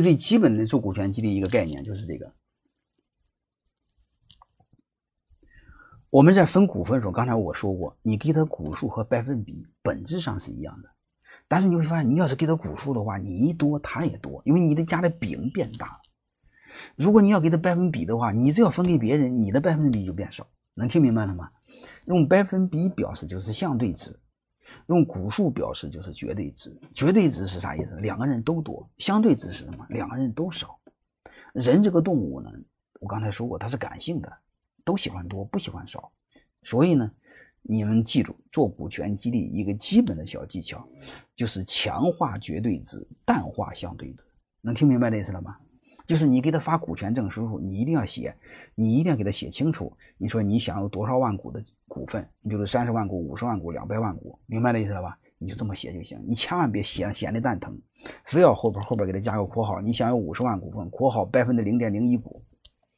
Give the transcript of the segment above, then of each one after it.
最基本的做股权激励一个概念就是这个。我们在分股份的时候，刚才我说过，你给他股数和百分比本质上是一样的，但是你会发现，你要是给他股数的话，你一多他也多，因为你的家的饼变大。如果你要给他百分比的话，你只要分给别人，你的百分比就变少。能听明白了吗？用百分比表示就是相对值。用股数表示就是绝对值，绝对值是啥意思？两个人都多，相对值是什么？两个人都少。人这个动物呢，我刚才说过，它是感性的，都喜欢多，不喜欢少。所以呢，你们记住，做股权激励一个基本的小技巧，就是强化绝对值，淡化相对值。能听明白这意思了吗？就是你给他发股权证书，你一定要写，你一定要给他写清楚。你说你想有多少万股的股份？你比如三十万股、五十万股、两百万股，明白的意思了吧？你就这么写就行。你千万别写显得蛋疼，非要后边后边给他加个括号。你想要五十万股份，括号百分之零点零一股，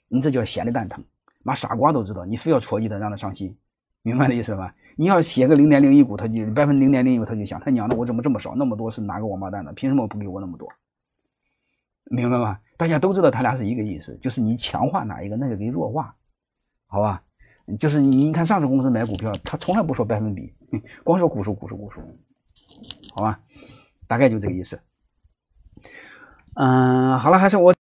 你这叫显得蛋疼。妈傻瓜都知道，你非要戳击他，让他伤心，明白的意思吧？你要写个零点零一股，他就百分之零点零一，他就想他娘的，我怎么这么少？那么多是哪个王八蛋的？凭什么不给我那么多？明白吗？大家都知道他俩是一个意思，就是你强化哪一个，那就给弱化，好吧？就是你你看上市公司买股票，他从来不说百分比，光说股数、股数、股数，好吧？大概就这个意思。嗯，好了，还是我。